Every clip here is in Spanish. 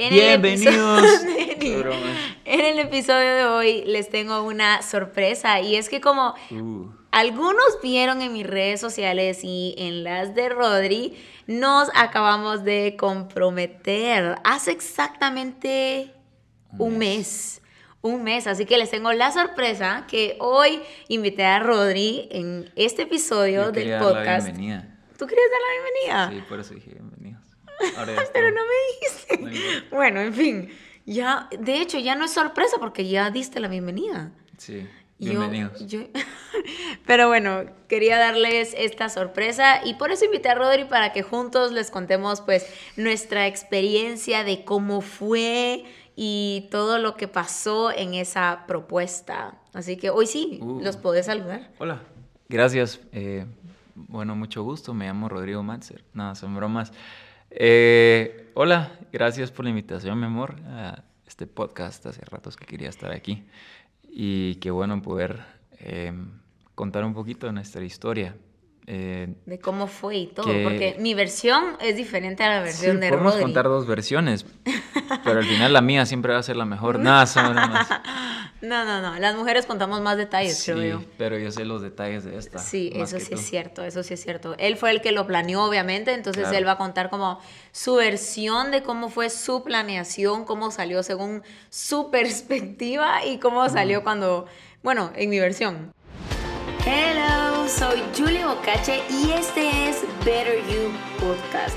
En Bienvenidos. El episodio, en el episodio de hoy les tengo una sorpresa y es que como Uh, algunos vieron en mis redes sociales y en las de Rodri, nos acabamos de comprometer hace exactamente Un un mes. mes. Un mes, así que les tengo la sorpresa que hoy invité a Rodri en este episodio yo del quería dar la podcast. bienvenida. ¿Tú querías dar la bienvenida? Sí, por eso dije Pero no me dijiste. Bueno, en fin, ya, de hecho, ya no es sorpresa porque ya diste la bienvenida. Sí, Yo- bienvenidos. yo- Pero bueno, quería darles esta sorpresa y por eso invité a Rodri para que juntos les contemos pues nuestra experiencia de cómo fue y todo lo que pasó en esa propuesta. Así que hoy sí, Uh. los podés saludar. Hola. Gracias. eh, bueno, mucho gusto. Me llamo Rodrigo Matzer. No, son bromas. Eh, hola, gracias por la invitación, mi amor, a este podcast. Hace ratos que quería estar aquí. Y qué bueno poder eh, contar un poquito de nuestra historia. Eh, De cómo fue y todo, Que- porque mi versión es diferente a la sí, versión de podemos Rodri. contar dos versiones, pero al final la mía siempre va a ser la mejor. Nada, son bromas. No, no, no, las mujeres contamos más detalles, creo yo. Sí, pero yo sé los detalles de esta. Sí, eso sí es cierto, eso sí es cierto. Él fue el que lo planeó, obviamente, entonces Claro. él va a contar como su versión de cómo fue su planeación, cómo salió según su perspectiva y cómo salió cuando, bueno, en mi versión. Hello, soy Julie Bocache y este es Better You Podcast.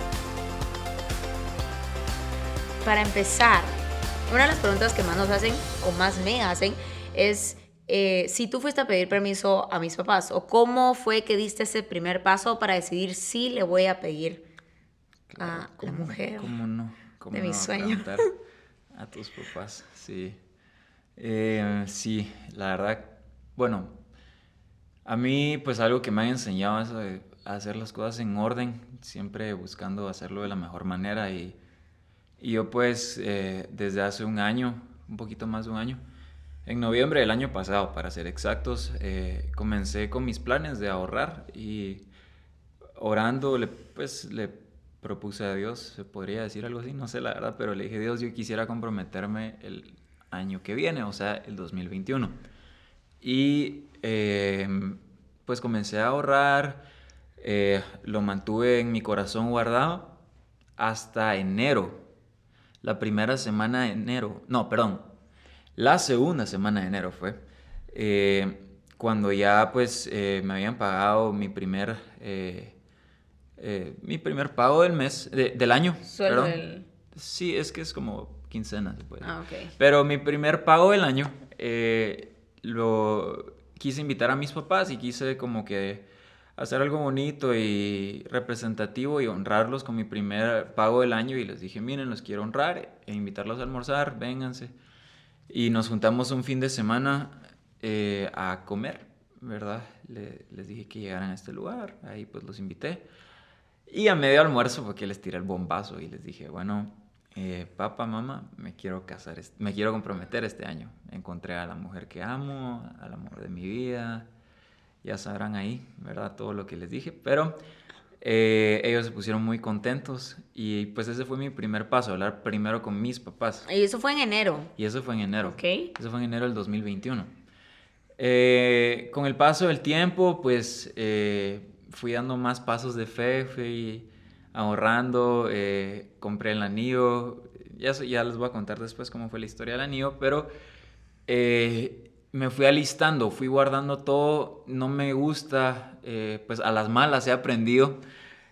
Para empezar, una de las preguntas que más nos hacen o más me hacen es eh, si tú fuiste a pedir permiso a mis papás o cómo fue que diste ese primer paso para decidir si le voy a pedir Claro, a la ¿cómo- mujer ¿Cómo no? ¿Cómo de mi no sueño. preguntar A tus papás, sí. Eh, sí, la verdad, bueno, a mí pues algo que me han enseñado es eso de hacer las cosas en orden, siempre buscando hacerlo de la mejor manera y, y yo pues eh, desde hace un año, un poquito más de un año, en noviembre del año pasado, para ser exactos, eh, comencé con mis planes de ahorrar y orando, pues le propuse a Dios, se podría decir algo así, no sé la verdad, pero le dije, Dios, yo quisiera comprometerme el año que viene, o sea, el 2021. Y eh, pues comencé a ahorrar, eh, lo mantuve en mi corazón guardado hasta enero, la primera semana de enero, no, perdón, la segunda semana de enero fue, eh, cuando ya pues eh, me habían pagado mi primer, eh, eh, mi primer pago del mes, de- del año. Sueldo del- Sí, es que es como quincena, se puede. Ah, ok. Pero mi primer pago del año eh, lo quise invitar a mis papás y quise como que hacer algo bonito y representativo y honrarlos con mi primer pago del año y les dije, miren, los quiero honrar e invitarlos a almorzar, vénganse. Y nos juntamos un fin de semana eh, a comer, ¿verdad? Le- les dije que llegaran a este lugar, ahí pues los invité. Y a medio almuerzo fue que les tiré el bombazo y les dije, bueno, eh, papá, mamá, me quiero casar, me quiero comprometer este año. Encontré a la mujer que amo, al amor de mi vida. Ya sabrán ahí, ¿verdad? Todo lo que les dije. Pero eh, ellos se pusieron muy contentos y pues ese fue mi primer paso, hablar primero con mis papás. Y eso fue en enero. Y eso fue en enero. Ok. Eso fue en enero del 2021. Eh, con el paso del tiempo, pues eh, fui dando más pasos de fe, fui ahorrando, eh, compré el anillo. Ya, ya les voy a contar después cómo fue la historia del anillo, pero eh, me fui alistando, fui guardando todo. No me gusta, eh, pues a las malas he aprendido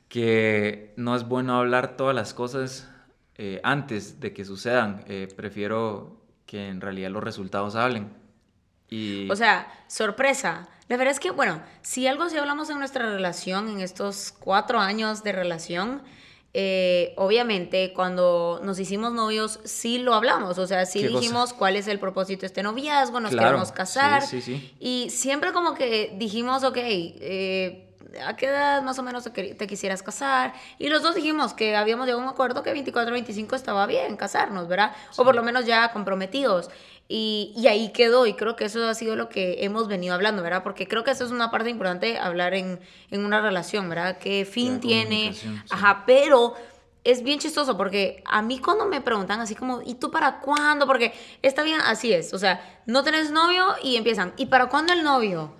que no es bueno hablar todas las cosas eh, antes de que sucedan. Eh, prefiero que en realidad los resultados hablen. Y O sea, sorpresa. La verdad es que, bueno, si algo sí hablamos en nuestra relación, en estos cuatro años de relación, eh, obviamente cuando nos hicimos novios sí lo hablamos, o sea, sí dijimos cuál es el propósito de este noviazgo, nos Claro, queremos casar sí, sí, sí. y siempre como que dijimos, ok, eh, ¿a qué edad más o menos te, te quisieras casar? Y los dos dijimos que habíamos llegado a un acuerdo que 24, 25 estaba bien casarnos, ¿verdad? O por lo menos ya comprometidos. Y, y ahí quedó, y creo que eso ha sido lo que hemos venido hablando, ¿verdad? Porque creo que eso es una parte importante hablar en, en una relación, ¿verdad? ¿Qué fin La tiene? sí. Ajá, pero es bien chistoso porque a mí cuando me preguntan así como, ¿y tú para cuándo? Porque está bien, así es, o sea, no tenés novio y empiezan, ¿y para cuándo el novio?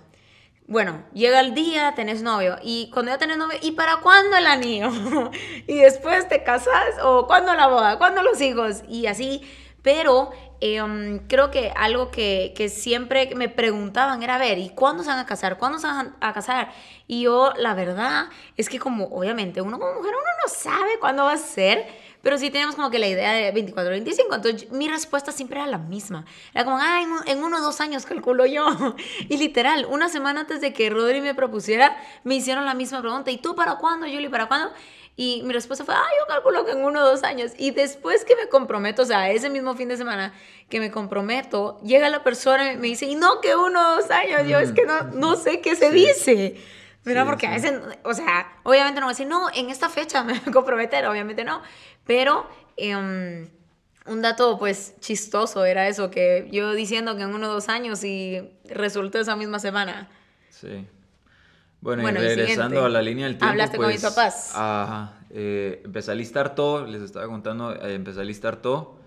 Bueno, llega el día, tenés novio. Y cuando ya tenés novio, ¿y para cuándo el anillo? y después te casas, o ¿cuándo la boda? ¿Cuándo los hijos? Y así. Pero em, creo que algo que, que siempre me preguntaban era, ver, ¿y cuándo se van a casar? ¿Cuándo se van a casar? Y yo, la verdad, es que como, obviamente, uno como mujer, uno no sabe cuándo va a ser. Pero sí teníamos como que la idea de 24 25. Entonces mi respuesta siempre era la misma. Era como, ay, en uno o dos años calculo yo. Y literal, una semana antes de que Rodri me propusiera, me hicieron la misma pregunta. ¿Y tú para cuándo, Julie? ¿Para cuándo? Y mi respuesta fue, ay, yo calculo que en uno o dos años. Y después que me comprometo, o sea, ese mismo fin de semana que me comprometo, llega la persona y me dice, y no que uno o dos años. Yo es que no, no sé qué se Sí. dice. Sí, Porque a veces, o sea, obviamente no voy a decir, no, en esta fecha me voy a comprometer, obviamente no. Pero em, un dato, pues, chistoso era eso, que yo diciendo que en uno o dos años y resultó esa misma semana. Sí. Bueno, Bueno, y regresando a la línea del tiempo, Hablaste con mis pues, papás. Ajá. eh, empecé a listar todo, les estaba contando, eh, empecé a listar todo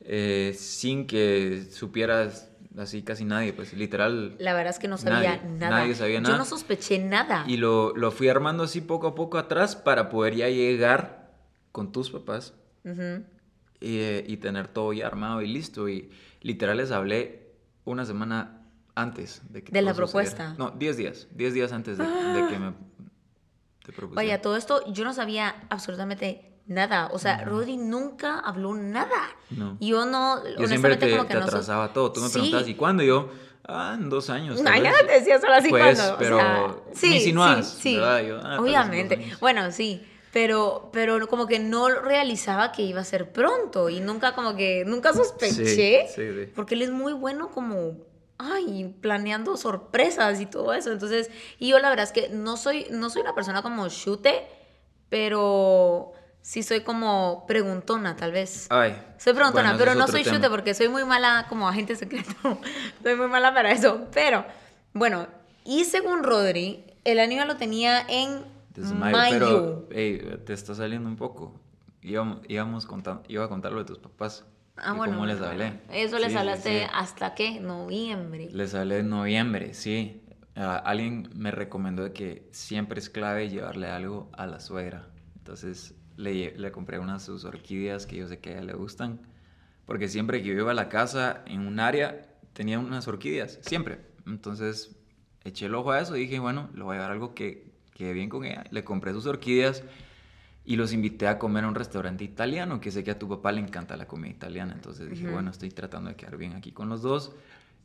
eh, sin que supieras así casi nadie, pues literal. La verdad es que no sabía Nadie, nada. nadie sabía Yo nada. no sospeché nada. Y lo, lo fui armando así poco a poco atrás para poder ya llegar con tus papás y, eh, y tener todo ya armado y listo. Y literal les hablé una semana antes de que De la sucediera. propuesta. No, 10 días. 10 días antes de, de que me te. Vaya, todo esto yo no sabía absolutamente nada. O sea, Rodri nunca habló nada. No. Yo no, Yo siempre te, como que te no atrasaba todo. Tú me Sí. preguntabas, ¿y cuándo? Y yo, ah, en dos años. Ay, ya vez". te decía solo así Pues, cuando. o pero me sí, sí. ¿verdad? Yo, ah, Obviamente. Bueno, sí. Pero, pero como que no realizaba que iba a ser pronto. Y nunca como que, nunca sospeché. Sí, sí, sí. Porque él es muy bueno como, ay, planeando sorpresas y todo eso. Entonces, y yo la verdad es que no soy, no soy una persona como chute, pero sí soy como preguntona, tal vez. Ay. Soy preguntona, bueno, pero no soy tema. chute porque soy muy mala como agente secreto. soy muy mala para eso. Pero, bueno, y según Rodri, el anillo lo tenía en mayo. mayo, Pero, ey, te está saliendo un poco. Íbamos, íbamos iba a contar lo de tus papás. Ah, bueno. ¿Cómo les hablé? Eso les Sí, hablaste sí. hasta qué? Noviembre. Les hablé en noviembre, sí. Alguien me recomendó que siempre es clave llevarle algo a la suegra. Entonces le, le compré unas sus orquídeas que yo sé que a ella le gustan. Porque siempre que yo iba a la casa en un área tenía unas orquídeas, siempre. Entonces eché el ojo a eso y dije, bueno, le voy a dar algo que quede bien con ella. Le compré sus orquídeas y los invité a comer a un restaurante italiano, que sé que a tu papá le encanta la comida italiana. Entonces dije, bueno, estoy tratando de quedar bien aquí con los dos.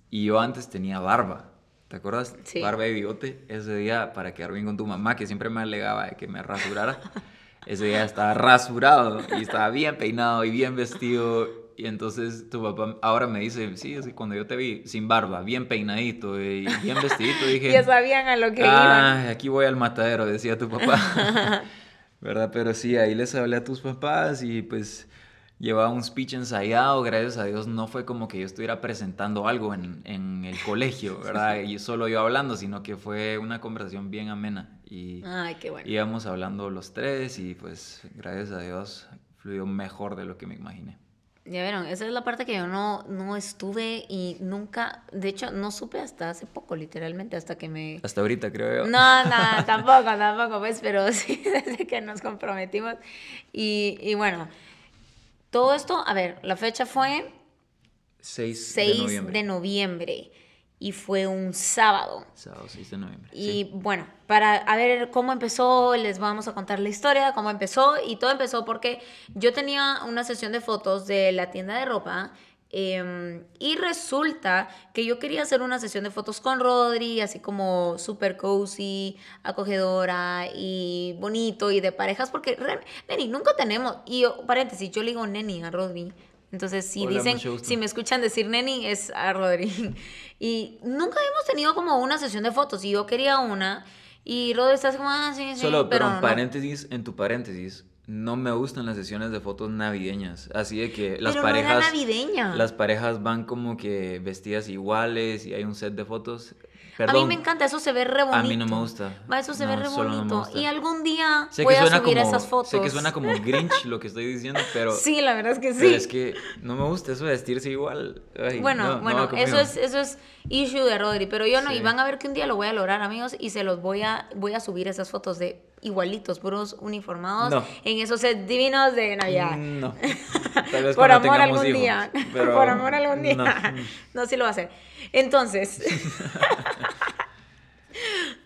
Y yo antes tenía barba. ¿Te acuerdas? Sí. Barba y bigote. Ese día, para quedar bien con tu mamá, que siempre me alegaba de que me rasurara. ese día estaba rasurado y estaba bien peinado y bien vestido. Y entonces tu papá ahora me dice, sí, que cuando yo te vi sin barba, bien peinadito y bien vestidito, dije... Ya sabían a lo que iban. Ah, aquí voy al matadero, decía tu papá. ¿Verdad? Pero sí, ahí les hablé a tus papás y pues llevaba un speech ensayado, gracias a Dios no fue como que yo estuviera presentando algo en, en el colegio, ¿verdad? Y solo yo hablando, sino que fue una conversación bien amena y Ay, qué bueno. íbamos hablando los tres y pues gracias a Dios fluyó mejor de lo que me imaginé. Ya vieron, esa es la parte que yo no, no estuve y nunca, de hecho, no supe hasta hace poco, literalmente, hasta que me... Hasta ahorita creo yo. No, no, tampoco, tampoco, pues, pero sí, desde que nos comprometimos. Y, y bueno, todo esto, a ver, la fecha fue 6, 6 de noviembre. de noviembre y fue un sábado. Sábado 6 de noviembre. Y sí. bueno, para a ver cómo empezó, les vamos a contar la historia, cómo empezó. Y todo empezó porque yo tenía una sesión de fotos de la tienda de ropa Em, y resulta que yo quería hacer una sesión de fotos con Rodri, así como super cozy, acogedora y bonito y de parejas, porque, Neni, nunca tenemos, y yo, paréntesis, yo le digo Neni a Rodri. Entonces, si dicen, si me escuchan decir Neni, es a Rodri. Y nunca hemos tenido como una sesión de fotos, y yo quería una, y Rodri estás como, ah, sí, sí, Solo, pero, en paréntesis, en tu paréntesis, no me gustan las sesiones de fotos navideñas. Así de que las parejas. navideña. Las parejas van como que vestidas iguales y hay un set de fotos. A mí me encanta, eso se ve re bonito. A mí no me gusta. Va, eso se ve re bonito. y algún día voy a subir esas fotos. Sé que suena como Grinch lo que estoy diciendo, pero. Sí, la verdad es que sí. Pero es que no me gusta eso de vestirse igual. bueno, bueno, eso es, eso es issue de Rodri, pero yo no, y van a ver que un día lo voy a lograr, amigos, y se los voy a, voy a subir esas fotos de igualitos, puros uniformados, en esos sets divinos de Navidad. No. Tal vez Por amor algún día. Por amor algún día. No. no, sí lo va a hacer. Entonces.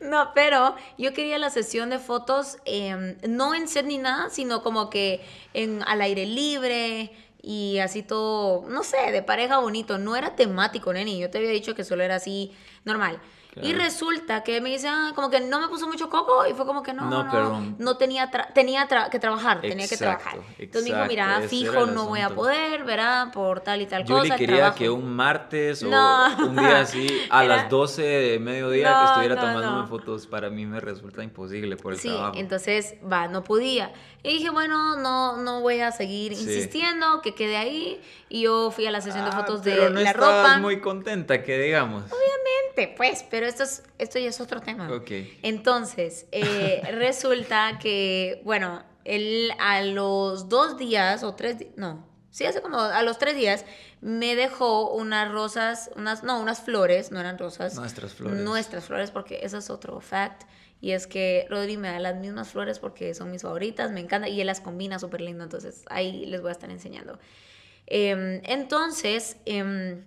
No, pero yo quería la sesión de fotos em, no en set ni nada, sino como que en, al aire libre y así todo, no sé, de pareja bonito. No era temático, neni. Yo te había dicho que solo era así normal. Y resulta que me dice, ah, como que no me puso mucho coco y fue como que no, no, no, no tenía, tenía que trabajar, tenía que trabajar. Entonces me dijo, mira, fijo no voy a poder, verá, por tal y tal cosa. Yo quería que un martes o un día así, a las 12 de mediodía que estuviera tomándome fotos, para mí me resulta imposible por el sí, trabajo. entonces, va, no podía. Y dije, bueno, no, no voy a seguir insistiendo, que quede ahí. Y yo fui a la sesión de ah, fotos de no la ropa. muy contenta, que digamos. Obviamente, pues, pero esto, es, esto ya es otro tema. Ok. Entonces, eh, resulta que, bueno, él a los dos días o tres, no, sí, hace como a los tres días, me dejó unas rosas, unas, no, unas flores, no eran rosas. Nuestras flores. Nuestras flores, porque eso es otro fact. Y es que Rodri me da las mismas flores porque son mis favoritas, me encanta y él las combina súper lindo, entonces ahí les voy a estar enseñando. Em, entonces, em,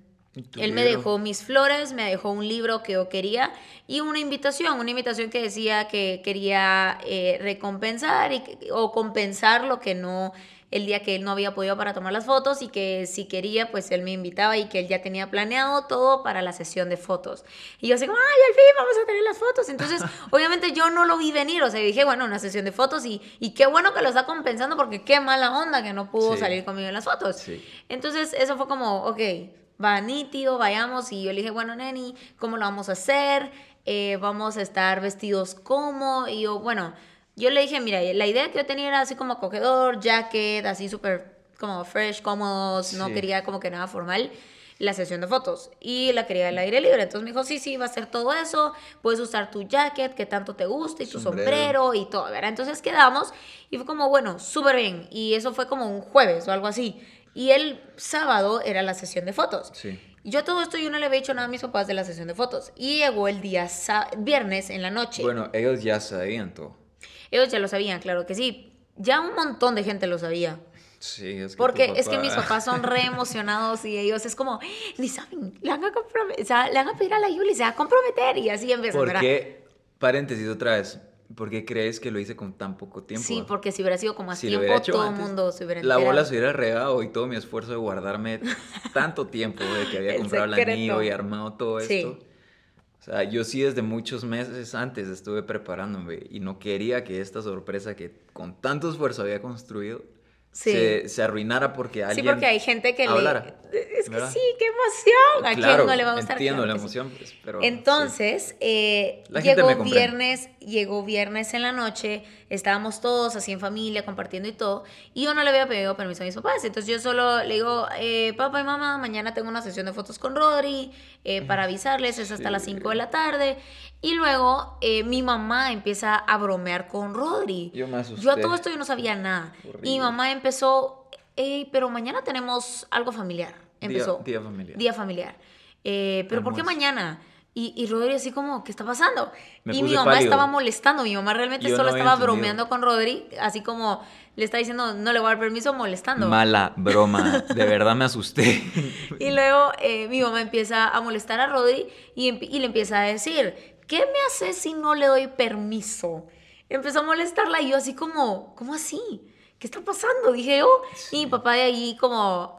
él me dejó mis flores, me dejó un libro que yo quería y una invitación, una invitación que decía que quería eh, recompensar y, o compensar lo que no el día que él no había podido para tomar las fotos y que si quería, pues él me invitaba y que él ya tenía planeado todo para la sesión de fotos. Y yo así como, ay, al fin vamos a tener las fotos. Entonces, obviamente yo no lo vi venir, o sea, dije, bueno, una sesión de fotos y, y qué bueno que lo está compensando porque qué mala onda que no pudo salir conmigo en las fotos. Entonces, eso fue como, ok, va nítido, vayamos. Y yo le dije, bueno, Neni, ¿cómo lo vamos a hacer? Eh, vamos a estar vestidos como. Y yo, bueno, yo le dije, mira, la idea que yo tenía era así como acogedor, jacket, así súper como fresh, cómodos, no quería como que nada formal la sesión de fotos y la quería al aire libre. Entonces me dijo, sí, sí, va a ser todo eso, puedes usar tu jacket que tanto te guste y tu sombrero, y todo, ¿verdad? Entonces quedamos y fue como, bueno, súper bien. Y eso fue como un jueves o algo así. Y el sábado era la sesión de fotos. Sí. Yo todo esto yo no le había dicho nada a mis papás de la sesión de fotos. Y llegó el día viernes en la noche. Bueno, ellos ya sabían todo. Ellos ya lo sabían, claro que sí. Ya un montón de gente lo sabía. Sí, es que Porque es que mis papás son re emocionados y ellos es como, ni saben, le van a, o sea, le van a pedir a la Yuli, se va a comprometer y así empieza. ¿Por qué? Paréntesis otra vez. ¿Por qué crees que lo hice con tan poco tiempo? Sí, porque si hubiera sido con más tiempo, todo el mundo se hubiera enterado. La bola se hubiera regado y todo mi esfuerzo de guardarme tanto tiempo de que había comprado el anillo y armado todo esto sea, yo sí desde muchos meses antes estuve preparándome y no quería que esta sorpresa que con tanto esfuerzo había construido se, se, arruinara porque alguien Sí, porque hay gente que le... Es que sí, qué emoción. ¿A quién no le va a gustar? Entiendo la emoción, pues, pero... Entonces, eh, llegó viernes, llegó viernes en la noche, estábamos todos así en familia, compartiendo y todo, y yo no le había pedido permiso a mis papás, entonces yo solo le digo, eh, papá y mamá, mañana tengo una sesión de fotos con Rodri, eh, para avisarles, es hasta las 5 de la tarde, y luego mi mamá empieza a bromear con Rodri. Yo me asusté. Yo a todo esto yo no sabía nada. Y mi mamá empezó, pero mañana tenemos algo familiar. Empezó. Día, familiar. Día familiar. Eh, pero ¿por qué mañana? Y, y Rodri así como, ¿qué está pasando? y mi mamá estaba molestando. Mi mamá realmente solo estaba bromeando con Rodri, así como le está diciendo, no le voy a dar permiso, molestando. Mala broma, de verdad me asusté. y luego eh, mi mamá empieza a molestar a Rodri y, y le empieza a decir, ¿qué me hace si no le doy permiso? Empezó a molestarla y yo así como, ¿cómo así? ¿Qué está pasando? Dije yo. Y mi papá de ahí como,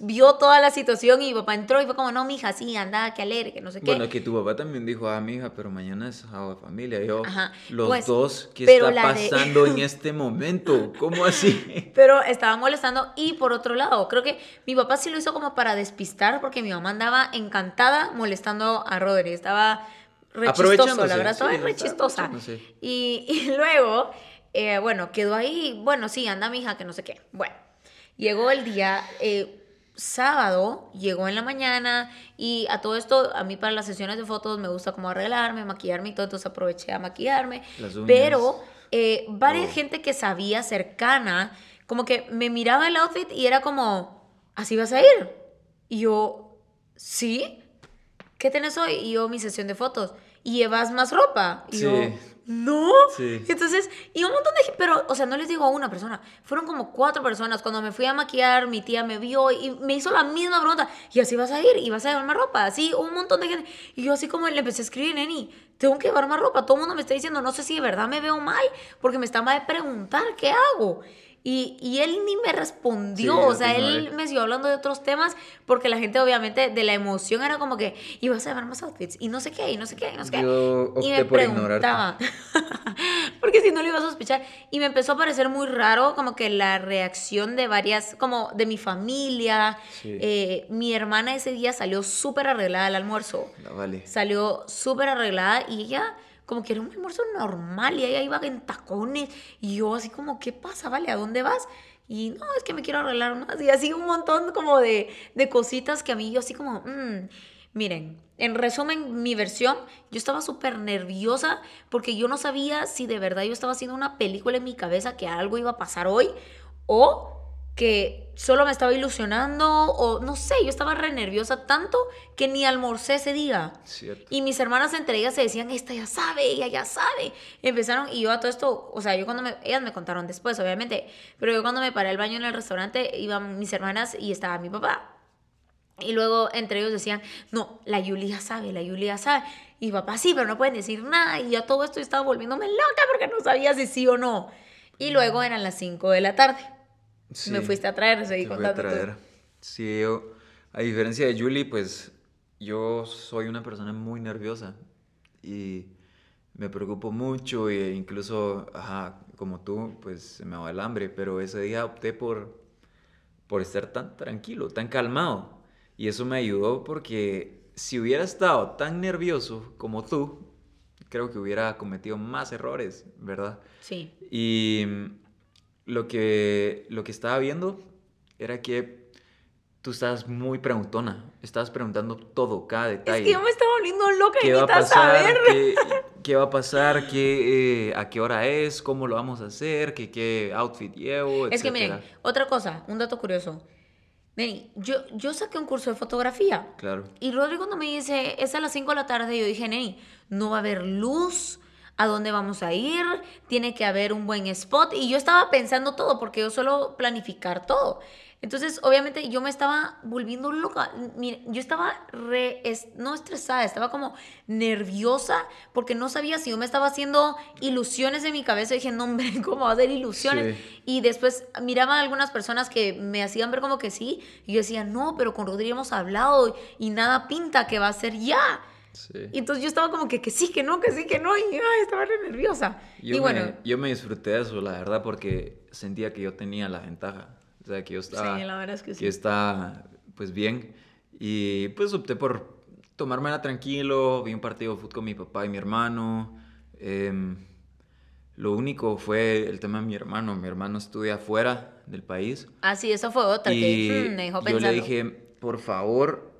vio toda la situación y mi papá entró y fue como, no, mija, sí, anda, que alegre, que no sé qué. Bueno, que tu papá también dijo, ah, mija, pero mañana es sábado de familia. Yo, Ajá, los pues, dos, ¿qué está la de- pasando en este momento? ¿Cómo así? Pero estaban molestando y por otro lado, creo que mi papá sí lo hizo como para despistar porque mi mamá andaba encantada molestando a Rodri. Estaba re chistoso, la verdad, estaba sí, re estaba chistosa. aprovechándose. Y, y luego, eh, bueno, quedó ahí, bueno, sí, anda mi hija, que no sé qué. Bueno, llegó el día eh, sábado, llegó en la mañana y a todo esto, a mí para las sesiones de fotos me gusta como arreglarme, maquillarme y todo, entonces aproveché a maquillarme. Pero eh, varias Oh. gente que sabía cercana, como que me miraba el outfit y era como, ¿así vas a ir? Y yo, ¿sí? ¿Qué tenés hoy? Y yo, mi sesión de fotos. ¿Y llevas más ropa? Y Sí. yo, ¿no? Sí. Entonces, y un montón de gente, pero, o sea, no les digo a una persona, fueron como cuatro personas. Cuando me fui a maquillar, mi tía me vio y me hizo la misma pregunta. ¿Y así vas a ir? ¿Y vas a llevar más ropa? Así, un montón de gente. Y yo así como le empecé a escribir, Neni, tengo que llevar más ropa. Todo el mundo me está diciendo, no sé si de verdad me veo mal, porque me está mal de preguntar, ¿qué hago? Y, y él ni me respondió, Sí, o sea, él me siguió hablando de otros temas, porque la gente obviamente de la emoción era como que, y vas a llevar más outfits, y no sé qué, y no sé qué, y no sé qué. Y me por preguntaba, porque si no lo iba a sospechar, y me empezó a parecer muy raro como que la reacción de varias, como de mi familia, Sí. eh, mi hermana ese día salió súper arreglada al almuerzo, La vale. salió súper arreglada y ella como que era un almuerzo normal y ella iba en tacones y yo así como, ¿qué pasa? Vale, ¿a dónde vas? Y no, es que me quiero arreglar más y así un montón como de, de cositas que a mí yo así como, mm. miren, en resumen mi versión, yo estaba súper nerviosa porque yo no sabía si de verdad yo estaba haciendo una película en mi cabeza que algo iba a pasar hoy o que solo me estaba ilusionando o no sé, yo estaba re nerviosa tanto que ni almorcé ese día. Cierto. Y mis hermanas entre ellas se decían, esta ya sabe, ella ya sabe. Empezaron, y yo a todo esto, o sea, yo cuando me, ellas me contaron después, obviamente, pero yo cuando me paré al baño en el restaurante, iban mis hermanas y estaba mi papá. Y luego entre ellos decían, no, la Yuli ya sabe, la Yuli ya sabe. Y papá, sí, pero no pueden decir nada. Y yo todo esto estaba volviéndome loca porque no sabía si sí o no. Y luego eran las 5 de la tarde. Sí. Me fuiste a traer, seguí Te fui a contando. tú. traer. Sí, yo, a diferencia de Julie, pues yo soy una persona muy nerviosa y me preocupo mucho e incluso, ajá, como tú, pues se me va el hambre, pero ese día opté por, por estar tan tranquilo, tan calmado. Y eso me ayudó porque si hubiera estado tan nervioso como tú, creo que hubiera cometido más errores, ¿verdad? Sí. Y lo que, lo que estaba viendo era que tú estabas muy preguntona. Estabas preguntando todo, cada detalle. Es que yo me estaba volviendo loca y ¿Qué va a pasar? saber. ¿Qué, qué va a pasar? ¿Qué, eh, ¿A qué hora es? ¿Cómo lo vamos a hacer? ¿Qué, qué outfit llevo? Es que miren, etcétera? otra cosa, un dato curioso. Neni, yo, yo saqué un curso de fotografía. Claro. Y Rodrigo cuando me dice, es a las 5 de la tarde, yo dije, Neni, no va a haber luz, ¿a dónde vamos a ir? Tiene que haber un buen spot. Y yo estaba pensando todo, porque yo suelo planificar todo. Entonces, obviamente, yo me estaba volviendo loca. Mire, yo estaba re, es- no estresada, estaba como nerviosa, porque no sabía si yo me estaba haciendo ilusiones en mi cabeza. Y dije, no, hombre, ¿cómo va a hacer ilusiones? Sí. Y después miraba a algunas personas que me hacían ver como que sí. Y yo decía, no, pero con Rodrigo hemos hablado y nada pinta que va a ser ya. Sí. Y entonces yo estaba como que, que sí, que no, que sí, que no. Y ay, estaba re nerviosa. Yo, y bueno, me, yo me disfruté de eso, la verdad, porque sentía que yo tenía la ventaja. O sea, que yo estaba... sí, la verdad es que sí. que está pues bien. Y pues opté por tomármela tranquilo, vi un partido de fútbol con mi papá y mi hermano. Em, lo único fue el tema de mi hermano. Mi hermano estudia afuera del país. Ah, sí, eso fue otra y que mm, me dejó yo pensando. le dije, por favor,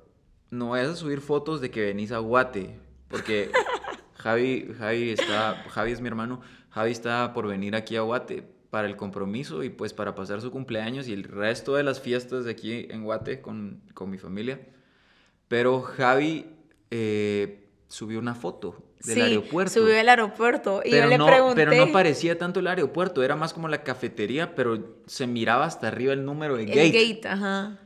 no vayas a subir fotos de que venís a Guate. Porque Javi, Javi, está, Javi es mi hermano. Javi está por venir aquí a Guate para el compromiso y pues para pasar su cumpleaños y el resto de las fiestas de aquí en Guate con, con mi familia. Pero Javi eh, subió una foto del sí, aeropuerto. subió al aeropuerto. Y Pero yo le no, pregunté. pero no parecía tanto el aeropuerto, era más como la cafetería, pero se miraba hasta arriba el número de el gate. gate, ajá.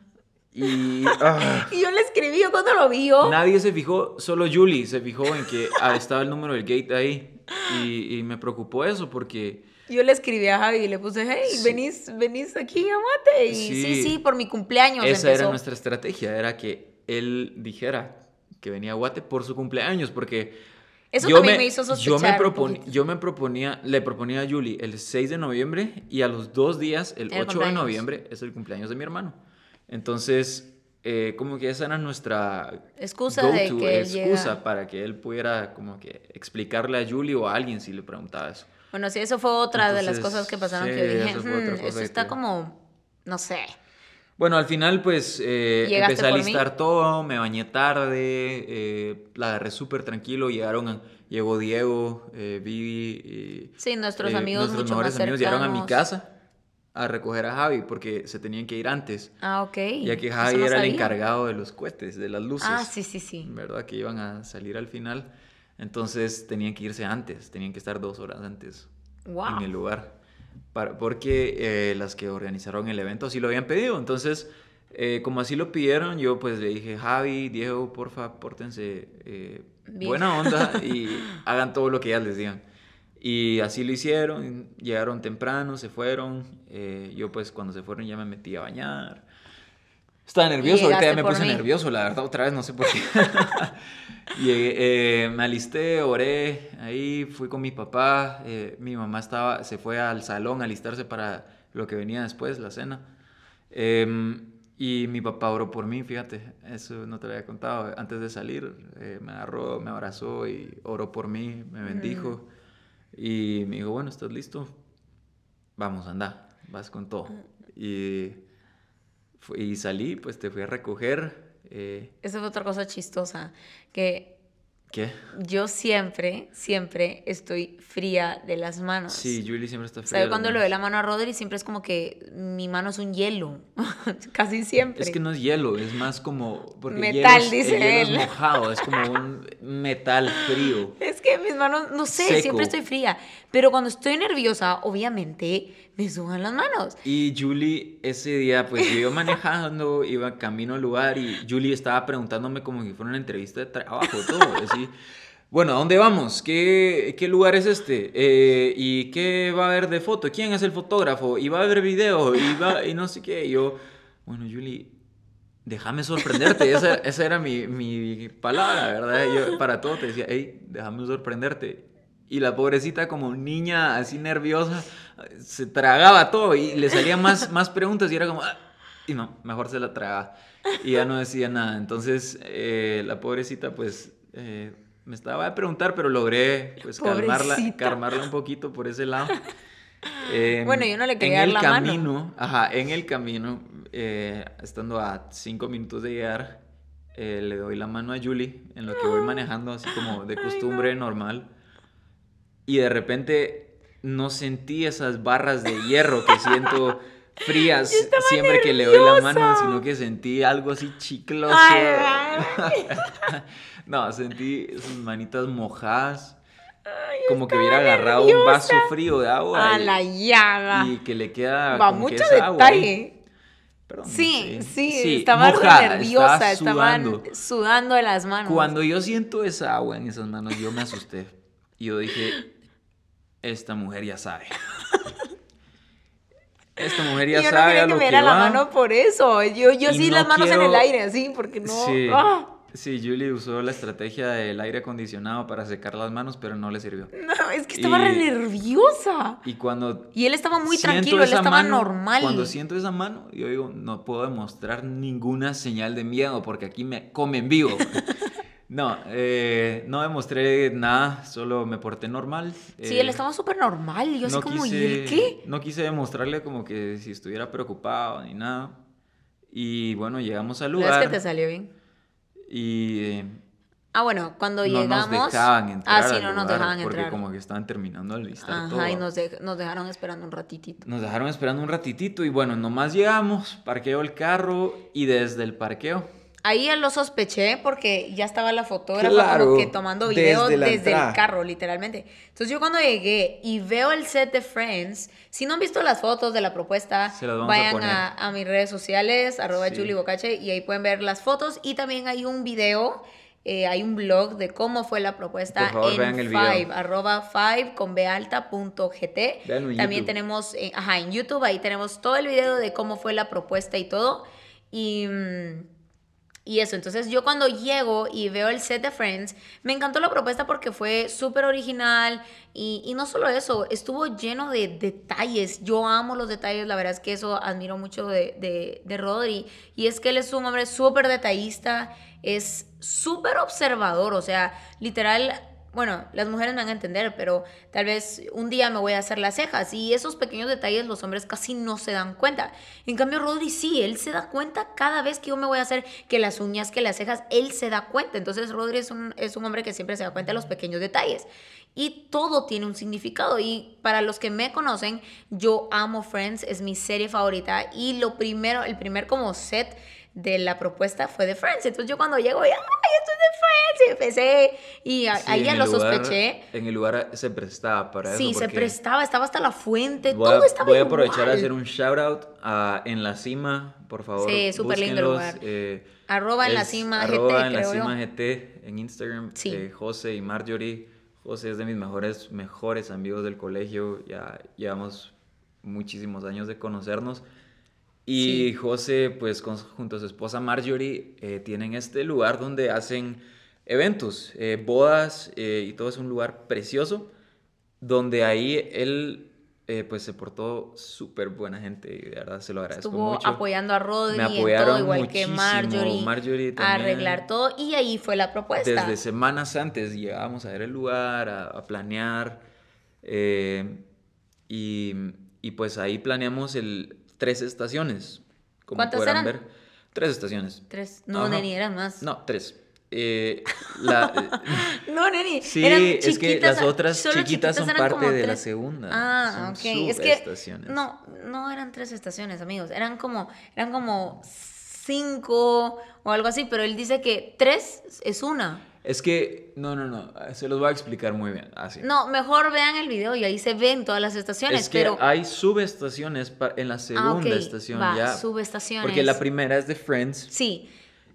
Y ah, Y yo le escribí, yo cuando lo vio. nadie se fijó, solo Julie se fijó en que ah, estaba el número del gate ahí. Y, y me preocupó eso porque Yo le escribí a Javi y le puse, hey, venís, venís aquí a Guate. Y sí, sí, Sí. por mi cumpleaños Esa empezó. era nuestra estrategia, era que él dijera que venía a Guate por su cumpleaños, porque Eso también me hizo yo sospechar me, un propon- yo me proponía, le proponía a Julie el 6 de noviembre y a los dos días, el El 8 de noviembre, es el cumpleaños de mi hermano. Entonces, eh, como que esa era nuestra Excusa de que excusa llega. para que él pudiera como que explicarle a Julie o a alguien si le preguntaba eso. Bueno, sí, eso fue otra de las cosas que pasaron sí, que dije, eso "Hmm, eso está como, no sé. Bueno, al final pues eh, ¿Llegaste empecé a mí? listar todo, me bañé tarde, eh, la agarré súper tranquilo, llegaron, a- llegó Diego, eh, Vivi, y, Sí, nuestros eh, amigos nuestros mejores amigos llegaron a mi casa a recoger a Javi porque se tenían que ir antes, Ah, ok. ya que Javi no era el sabía. encargado de los cohetes, de las luces, Ah, sí, sí, sí. ¿verdad? Que iban a salir al final, entonces tenían que irse antes, tenían que estar dos horas antes Wow. en el lugar. Para- porque eh, las que organizaron el evento así lo habían pedido. Entonces, eh, como así lo pidieron, yo pues le dije, Javi, Diego, porfa, pórtense eh, buena onda y hagan todo lo que ellas les digan. Y así lo hicieron, llegaron temprano, se fueron. eh, yo pues cuando se fueron ya me metí a bañar. Estaba nervioso, ahorita ya me puse mí. nervioso, la verdad, otra vez, no sé por qué. Llegué, eh, me alisté, oré, ahí fui con mi papá, eh, mi mamá estaba, se fue al salón a alistarse para lo que venía después, la cena. Em, y mi papá oró por mí, fíjate, eso no te lo había contado. Antes de salir, eh, me agarró, me abrazó y oró por mí, me bendijo. Y me dijo, bueno, ¿estás listo? Vamos, anda, vas con todo. Y, fu- y salí, pues te fui a recoger. eh, Esa fue otra cosa chistosa, que ¿Qué? yo siempre, siempre estoy fría de las manos. Sí, Julie siempre está fría. ¿Sabes de cuando las le doy la manos. mano a Rodri? Siempre es como que mi mano es un hielo. Casi siempre. Es que no es hielo, es más como... Porque Metal, hielo es- dice el hielo él. es mojado, es como un metal frío. Es que mis manos, no sé, Seco. siempre estoy fría. Pero cuando estoy nerviosa, obviamente me suban las manos. Y Julie, ese día, pues yo iba manejando, iba camino al lugar y Julie estaba preguntándome como si fuera una entrevista de trabajo, todo. Así, bueno, ¿a dónde vamos? ¿Qué, lugar es este? Eh, ¿Y qué va a haber de foto? ¿Quién es el fotógrafo? ¿Y va a haber video? ¿Y, y no sé qué. Y yo, bueno, Julie, déjame sorprenderte. Esa, era mi, palabra, ¿verdad? Para todo te decía, hey, déjame sorprenderte. Y la pobrecita como niña así nerviosa se tragaba todo y le salían más, más preguntas y era como, "Ah", y no, mejor se la tragaba y ya no decía nada. Entonces eh, la pobrecita pues eh, me estaba a preguntar, pero logré pues calmarla, calmarla un poquito por ese lado. Eh, Bueno, yo no le en quería dar el la mano. camino, Ajá, en el camino, eh, estando a cinco minutos de llegar, eh, le doy la mano a Julie en lo que voy manejando, así como de costumbre normal. Y de repente no sentí esas barras de hierro que siento frías siempre que le doy la mano, nerviosa. sino que sentí algo así chicloso. Ay, no, sentí sus manitas mojadas. Ay, como que estaba hubiera agarrado un vaso nerviosa. frío de agua. A y- la llaga. y que le queda Va, como que mucho agua ahí. detalle. Perdón, Sí, sí, estaba re mojada, nerviosa, estaba estaban sudando. sudando. de las manos. Cuando yo siento esa agua en esas manos, yo me asusté. Y yo dije, esta mujer ya sabe. Esta mujer Y ya yo no sabe quería a que lo me que diera la mano por eso. Yo, yo sí no las manos en quiero- el aire, así, porque no. Sí, ¡Ah! Sí, Julie usó la estrategia del aire acondicionado para secar las manos, pero no le sirvió. No, es que estaba Y- re nerviosa. Y cuando Y él estaba muy tranquilo, él estaba mano, normal. Cuando siento esa mano, yo digo, no puedo demostrar ninguna señal de miedo porque aquí me comen vivo. no, eh, no demostré nada, solo me porté normal. Sí, eh, él estaba súper normal. Y yo así no como, ¿y quise- él qué? No quise demostrarle como que si estuviera preocupado ni nada. Y bueno, llegamos al lugar es que te salió bien. Y eh, Ah, bueno, cuando no llegamos. nos dejaban entrar. Ah, sí, no nos dejaban porque entrar. como que estaban terminando de listar Ajá, todo. y nos, de- nos dejaron esperando un ratitito. Nos dejaron esperando un ratitito y bueno, nomás llegamos, parqueo el carro y desde el parqueo. Ahí él lo sospeché porque ya estaba la fotógrafa Claro, como que tomando video desde desde, el carro, literalmente. Entonces yo cuando llegué y veo el set de Friends, si no han visto las fotos de la propuesta, a vayan poner. a, a mis redes sociales, arroba Sí. Julie Bocache, y ahí pueden ver las fotos y también hay un video eh, hay un blog de cómo fue la propuesta Por favor, en vean el Five, arroba five con B alta punto GT. También YouTube. tenemos, eh, ajá, en YouTube, ahí tenemos todo el video de cómo fue la propuesta y todo. Y, mm, y eso, entonces yo cuando llego y veo el set de Friends, me encantó la propuesta porque fue súper original y, y no solo eso, estuvo lleno de detalles. Yo amo los detalles, la verdad es que eso admiro mucho de, de, de Rodri. Y es que él es un hombre súper detallista, es súper observador, o sea, literal bueno, las mujeres me van a entender, pero tal vez un día me voy a hacer las cejas y esos pequeños detalles los hombres casi no se dan cuenta. En cambio, Rodri sí, él se da cuenta cada vez que yo me voy a hacer que las uñas, que las cejas, él se da cuenta. Entonces, Rodri es un, es un hombre que siempre se da cuenta de los pequeños detalles. Y todo tiene un significado. Y para los que me conocen, yo amo Friends, es mi serie favorita. Y lo primero, el primer como set de la propuesta fue de Friends. Entonces yo cuando llego, ¡ay, esto es de Friends! Y empecé, y a- Sí, ahí en ya lo lugar- sospeché. En el lugar se prestaba para Sí, eso. se porque prestaba, estaba hasta la fuente, Voy, todo a, estaba voy a aprovechar a hacer un shout out a En la Cima, por favor. Sí, súper lindo lugar. eh, Arroba En la Cima arroba GT, en la cima GT en Instagram. Sí. eh, José y Marjorie. José es de mis mejores, mejores amigos del colegio. Ya llevamos muchísimos años de conocernos. Y Sí. José, pues con- junto a su esposa Marjorie, eh, tienen este lugar donde hacen eventos, eh, bodas, eh, y todo es un lugar precioso, donde ahí él, eh, pues se portó súper buena gente, y de verdad se lo agradezco Estuvo mucho. apoyando a Rodri Me en todo, apoyaron igual que muchísimo, Marjorie, Marjorie a arreglar todo. Y ahí fue la propuesta. Desde semanas antes llegábamos a ver el lugar, a, a planear. eh, y, y pues ahí planeamos el tres estaciones. Como ¿Cuántas eran? ver. Tres estaciones. Tres. No, Ajá. Neni, eran más. No, tres. Eh, la, No, Neni. sí, eran es que chiquitas, las otras solo chiquitas son parte de la segunda. Ah, Son ok. Es que no, no eran tres estaciones, amigos. Eran como, eran como cinco o algo así, pero él dice que tres es una. Es que, no, no, no, se los voy a explicar muy bien. Así. No, mejor vean el video y ahí se ven todas las estaciones, Es que pero hay subestaciones en la segunda Ah, estación va, ya. subestaciones. Porque la primera es de Friends. sí,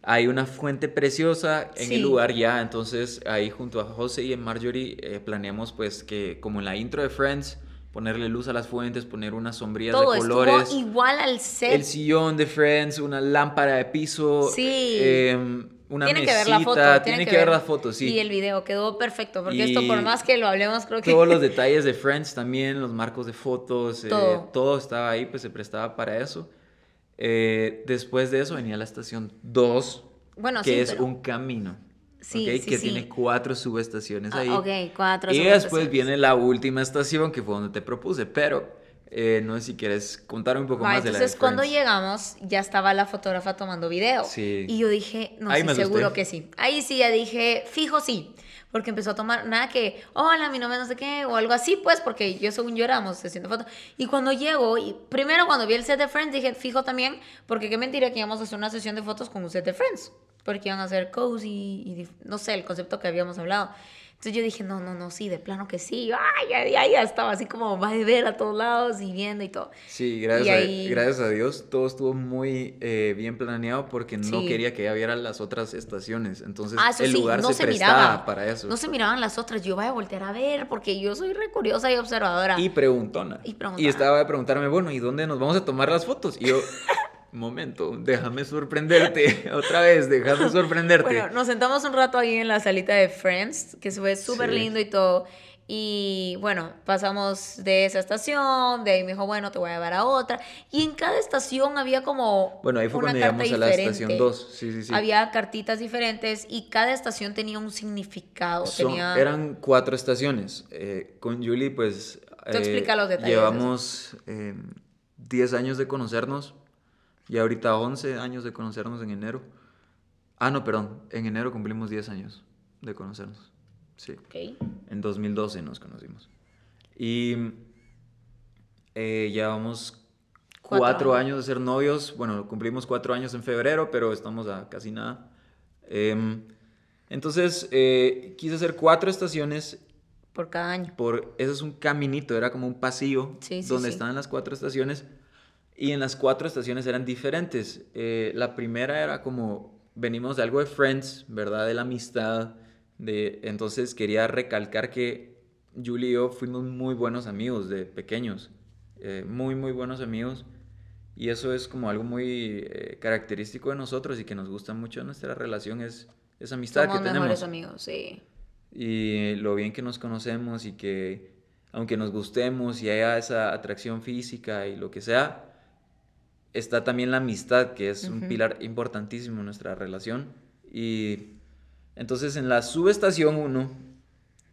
Hay una fuente preciosa en Sí. el lugar ya, entonces ahí junto a José y a Marjorie eh, planeamos pues que como en la intro de Friends, ponerle luz a las fuentes, poner unas todo de colores, igual al set. el sillón de Friends, una lámpara de piso, Sí. em, una tienen mesita, que ver la foto, tienen que, ver la foto, sí. Y el video quedó perfecto, porque Y esto por más que lo hablemos, creo que Todos los detalles de Friends también, los marcos de fotos, eh, Todo. todo estaba ahí, pues se prestaba para eso. Eh, después de eso venía la estación 2, bueno, que sí, es pero- un camino. Sí, ¿ok? sí, que sí. tiene cuatro subestaciones Ah, ahí. ok, cuatro y después viene la última estación, que fue donde te propuse, pero eh, no sé si quieres contar un poco más de la entonces cuando llegamos ya estaba la fotógrafa tomando video. Sí. Y yo dije, no sé, seguro que sí. Ahí sí ya dije, fijo sí. Porque empezó a tomar, nada que, hola, mi nombre no sé qué, o algo así, pues, porque yo según yo éramos haciendo fotos. Y cuando llego, y primero cuando vi el set de Friends, dije, fijo también, porque qué mentira que íbamos a hacer una sesión de fotos con un set de Friends. Porque iban a hacer cozy y, no sé, el concepto que habíamos hablado. Entonces yo dije, no, no, no, sí, de plano que sí. Ay, ya, ya, ya estaba así como va de ver a todos lados y viendo y todo. Sí, gracias, Y a, gracias a Dios, todo estuvo muy eh, bien planeado porque no Sí. quería que ella viera las otras estaciones. Entonces Ah, el sí, lugar no se, se prestaba miraba. para eso. No se miraban las otras. Yo voy a voltear a ver porque yo soy re curiosa y observadora. Y preguntona. Y preguntona. estaba a preguntarme, bueno, ¿y dónde nos vamos a tomar las fotos? Y yo, momento, déjame sorprenderte. Otra vez, déjame sorprenderte. Bueno, nos sentamos un rato ahí en la salita de Friends, que se fue súper Sí. lindo y todo. Y bueno, pasamos de esa estación, de ahí me dijo, bueno, te voy a llevar a otra. Y en cada estación había como. Bueno, ahí fue una cuando llegamos a la estación 2. Sí, sí, sí. Había cartitas diferentes y cada estación tenía un significado. Son- tenía... Eran cuatro estaciones. Eh, con Julie, pues. Tú explica los detalles de Llevamos eh, 10 años de conocernos. Y ahorita 11 años de conocernos en enero. Ah, no, perdón. En enero cumplimos 10 años de conocernos. Sí. Ok. En 2012 nos conocimos. Y eh, llevamos Cuatro cuatro, años. de ser novios. Bueno, cumplimos cuatro años en febrero, pero estamos a casi nada. Em, entonces, eh, quise hacer cuatro estaciones. Por cada año. Por, eso es un caminito, era como un pasillo Sí, sí, donde sí. estaban las cuatro estaciones. Y en las cuatro estaciones eran diferentes. Eh, la primera era como venimos de algo de Friends, ¿verdad? De la amistad. De, entonces quería recalcar que Julie y yo fuimos muy buenos amigos de pequeños. Eh, muy, muy buenos amigos. Y eso es como algo muy eh, característico de nosotros y que nos gusta mucho de nuestra relación, es esa amistad Somos que tenemos. mejores amigos, sí. Y lo bien que nos conocemos y que aunque nos gustemos y haya esa atracción física y lo que sea, está también la amistad, que es un pilar importantísimo en nuestra relación. Y entonces en la subestación 1,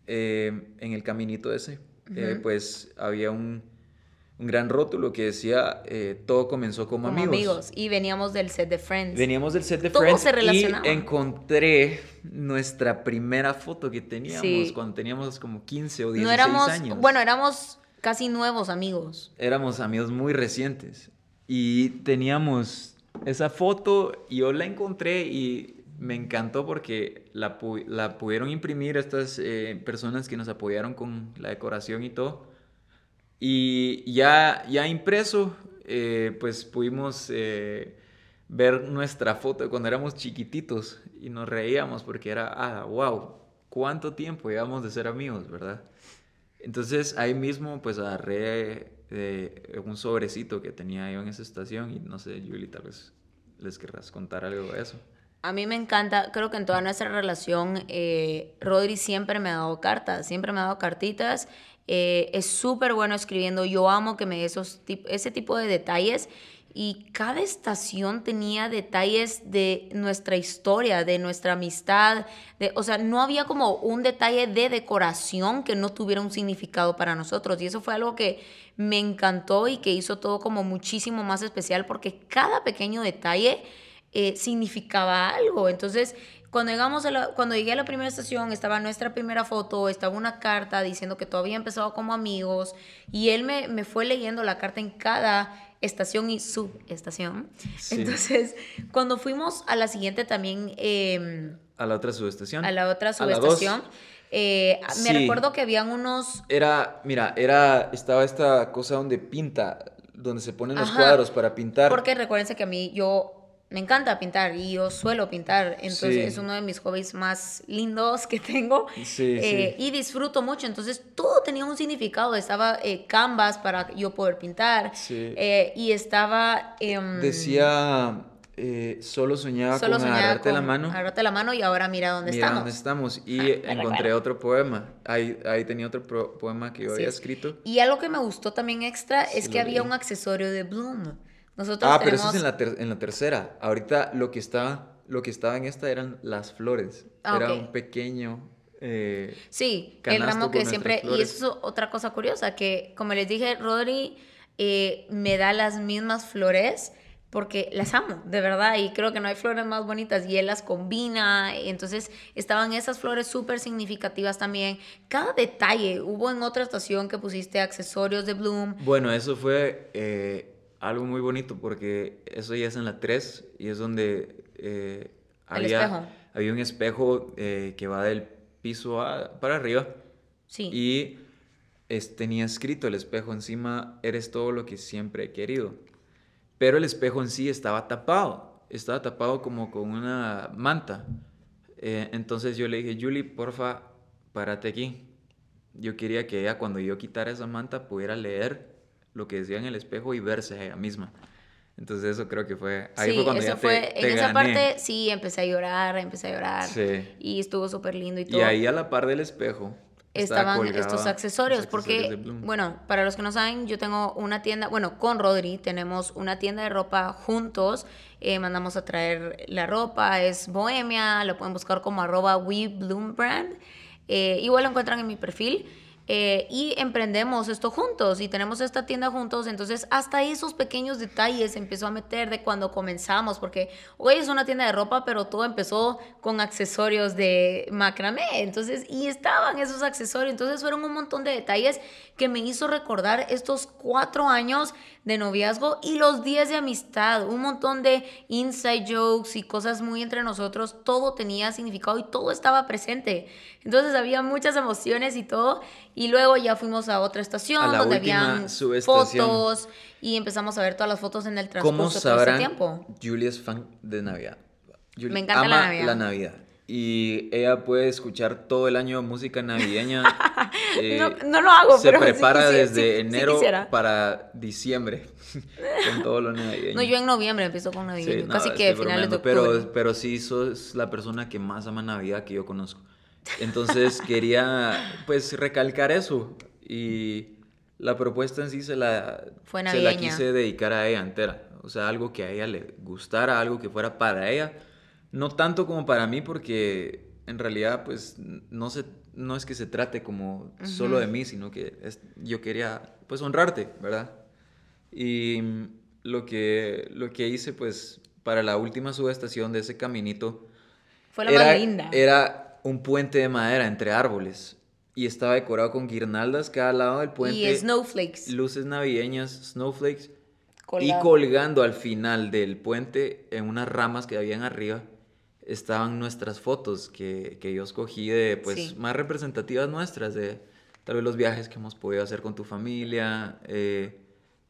eh, en el caminito ese, eh, pues había un, un, gran rótulo que decía, eh, todo comenzó como, como amigos. amigos. Y veníamos del set de Friends. Veníamos del set de Todo Friends se relacionaba. y encontré nuestra primera foto que teníamos Sí. cuando teníamos como 15 o 16 no éramos, años. bueno, éramos casi nuevos amigos. éramos amigos muy recientes y teníamos esa foto y yo la encontré y me encantó porque la, la pudieron imprimir estas eh, personas que nos apoyaron con la decoración y todo. Y ya, ya impreso, eh, pues pudimos eh, ver nuestra foto de cuando éramos chiquititos y nos reíamos porque era, ah, wow, cuánto tiempo llevamos de ser amigos, ¿verdad? Entonces ahí mismo pues agarré eh, un sobrecito que tenía yo en esa estación y no sé, Julie, tal vez les querrás contar algo de eso. A mí me encanta, creo que en toda nuestra relación, eh, Rodri siempre me ha dado cartas, siempre me ha dado cartitas. eh, es súper bueno escribiendo. Yo amo que me dé esos ese tipo de detalles. Y cada estación tenía detalles de nuestra historia, de nuestra amistad. De, o sea, no había como un detalle de decoración que no tuviera un significado para nosotros. Y eso fue algo que me encantó y que hizo todo como muchísimo más especial porque cada pequeño detalle eh, significaba algo. Entonces, cuando, llegamos a la- cuando llegué a la primera estación, estaba nuestra primera foto, estaba una carta diciendo que todo había empezado como amigos, y él me, me fue leyendo la carta en cada estación y subestación. Sí. Entonces, cuando fuimos a la siguiente también, eh, A la otra subestación. a la otra la subestación, eh, me recuerdo que habían unos... Era, mira, era, estaba esta cosa donde pinta, donde se ponen los cuadros para pintar. Porque recuérdense que a mí yo me encanta pintar y yo suelo pintar, entonces Sí. es uno de mis hobbies más lindos que tengo Sí, eh, sí. y disfruto mucho, entonces todo tenía un significado, estaba eh, canvas para yo poder pintar eh, y estaba... em, Decía, eh, solo soñaba solo con soñaba agarrarte la con mano. agarrarte la mano y ahora mira dónde Mira estamos. dónde estamos. Y Ah, encontré recuerdo. otro poema. Ahí, ahí tenía otro poema que yo había escrito. Y algo que me gustó también extra es que había un accesorio de Bloom. Nosotros Ah, pero eso es en la, ter- en la tercera. Ahorita lo que estaba, lo que estaba en esta eran las flores. Ah, Era un pequeño. eh, Sí, el ramo que siempre... Y eso es otra cosa curiosa, que como les dije, Rodri eh, me da las mismas flores porque las amo, de verdad, y creo que no hay flores más bonitas y él las combina, entonces estaban esas flores súper significativas también. Cada detalle, hubo en otra estación que pusiste accesorios de Bloom, Bueno, eso fue eh, algo muy bonito porque eso ya es en la 3 y es donde eh, había, había un espejo eh, que va del piso a- para arriba sí. y es- tenía escrito el espejo encima, eres todo lo que siempre he querido. Pero el espejo en sí estaba tapado, estaba tapado como con una manta. Eh, entonces yo le dije, Julie, porfa, párate aquí. Yo quería que ella cuando yo quitara esa manta pudiera leer lo que decía en el espejo y verse a ella misma. Entonces eso creo que fue... Ahí sí, fue cuando eso ya te, fue, te en esa gané. parte sí, empecé a llorar, empecé a llorar. Sí. Y estuvo súper lindo y todo. Y ahí a la par del espejo estaba estaban estos accesorios, porque, accesorios Bloom. bueno, para los que no saben, yo tengo una tienda, bueno, con Rodri tenemos una tienda de ropa juntos, eh, mandamos a traer la ropa, es Bohemia, lo pueden buscar como arroba WeBloomBrand, eh, igual lo encuentran en mi perfil. Eh, y emprendemos esto juntos y tenemos esta tienda juntos, entonces hasta esos pequeños detalles empezó a meter de cuando comenzamos, porque hoy es una tienda de ropa, pero todo empezó con accesorios de macramé, entonces, y estaban esos accesorios, entonces fueron un montón de detalles que me hizo recordar estos cuatro años de noviazgo y los días de amistad, un montón de inside jokes y cosas muy entre nosotros, todo tenía significado y todo estaba presente. Entonces había muchas emociones y todo, y luego ya fuimos a otra estación A donde habían fotos y empezamos a ver todas las fotos en el ¿Cómo transcurso de ese sabrán? tiempo. Julie es fan de Navidad. Julie Me encanta ama la Navidad. la Navidad. Y ella puede escuchar todo el año música navideña. eh, No, no lo hago, se pero sí prepara quisi- desde sí- sí enero quisiera. para diciembre con todo lo navideño. No, yo en noviembre empiezo con Sí, navideño, no, casi que estoy finales de octubre. Pero, pero sí, sos la persona que más ama Navidad que yo conozco. Entonces quería, pues, recalcar eso. Y la propuesta en sí se la, Fue se la quise dedicar a ella entera. O sea, algo que a ella le gustara, algo que fuera para ella. No tanto como para mí, porque en realidad, pues, no, se, no es que se trate como solo de mí, sino que es- yo quería, pues, honrarte, ¿verdad? Y lo que, lo que hice, pues, para la última subestación de ese caminito, Fue la era, más linda. era un puente de madera entre árboles. Y estaba decorado con guirnaldas cada lado del puente. y snowflakes. Luces navideñas, snowflakes. Y colgado. colgando al final del puente, en unas ramas que habían arriba, estaban nuestras fotos que, que yo escogí de, pues, Sí. más representativas nuestras, de tal vez los viajes que hemos podido hacer con tu familia, eh,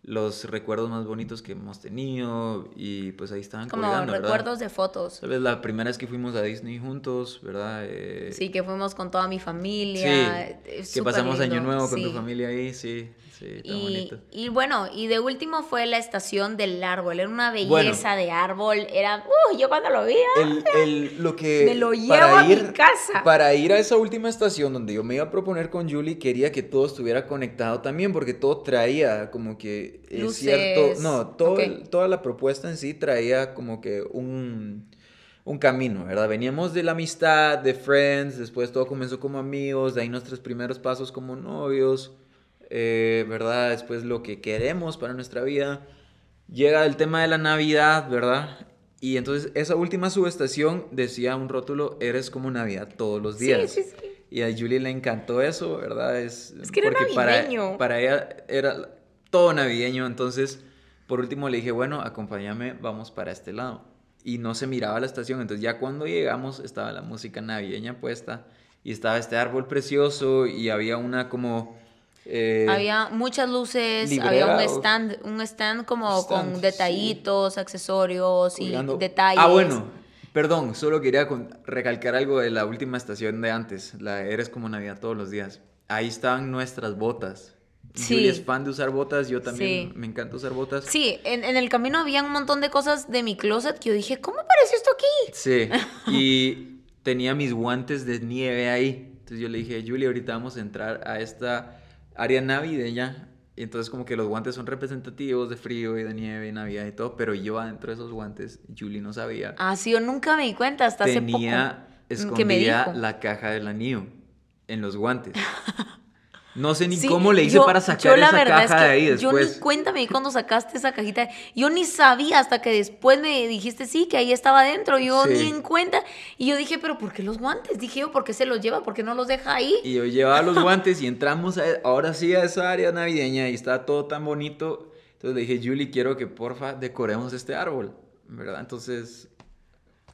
los recuerdos más bonitos que hemos tenido, y pues ahí estaban Como colgando, ¿verdad? recuerdos de fotos. Tal vez la primera vez que fuimos a Disney juntos, ¿verdad? Eh, Sí, que fuimos con toda mi sí, familia. es que pasamos Año Nuevo con tu sí. familia ahí, sí, sí, Y, bonito. y bueno, y de último fue la estación del árbol. Era una belleza Bueno. de árbol. Era, uh, yo cuando lo vi, el, el- lo que Me lo llevo a mi casa. Para ir a esa última estación donde yo me iba a proponer con Julie, quería que todo estuviera conectado también, porque todo traía como que es cierto. No, todo toda la propuesta en sí traía como que un, un camino, ¿verdad? Veníamos de la amistad, de friends, después todo comenzó como amigos, de ahí nuestros primeros pasos como novios, eh, ¿verdad? Después lo que queremos para nuestra vida. Llega el tema de la Navidad, ¿verdad? Y entonces esa última subestación decía un rótulo, eres como Navidad todos los Sí, días. sí, sí. Y a Julie le encantó eso, ¿verdad? Es, Es que era navideño. Para, para ella era todo navideño, entonces por último le dije, bueno, acompáñame, vamos para este lado. Y no se miraba la estación, entonces ya cuando llegamos estaba la música navideña puesta y estaba este árbol precioso y había una como... eh, Había muchas luces, librera había un stand, un stand como Stand, con detallitos, accesorios y detalles. Ah, bueno, perdón, solo quería recalcar algo de la última estación de antes, la Eres como Navidad todos los días. Ahí estaban nuestras botas. Sí. Julie es fan de usar botas, yo también Sí. me encanta usar botas. Sí, en, en el camino había un montón de cosas de mi closet que yo dije, ¿cómo apareció esto aquí? Sí, y tenía mis guantes de nieve ahí. Entonces yo le dije, Julie, ahorita vamos a entrar a esta área navideña. Y entonces como que los guantes son representativos de frío y de nieve y Navidad y todo, pero yo adentro de esos guantes, Julie no sabía. Ah, sí, yo nunca me di cuenta hasta hace tenía poco que me escondida la caja del anillo en los guantes. No sé ni Sí, cómo le hice yo- para sacar la esa es caja que de ahí Yo ni después. cuenta me di cuando sacaste esa cajita. Yo ni sabía hasta que después me dijiste sí, que ahí estaba adentro. Yo Sí. ni en cuenta. Y yo dije, ¿pero por qué los guantes? Dije yo, ¿por qué se los lleva? ¿Por qué no los deja ahí? Y yo llevaba los guantes y entramos a- ahora sí a esa área navideña y estaba todo tan bonito. Entonces le dije, Julie, quiero que porfa decoremos este árbol, ¿verdad? Entonces,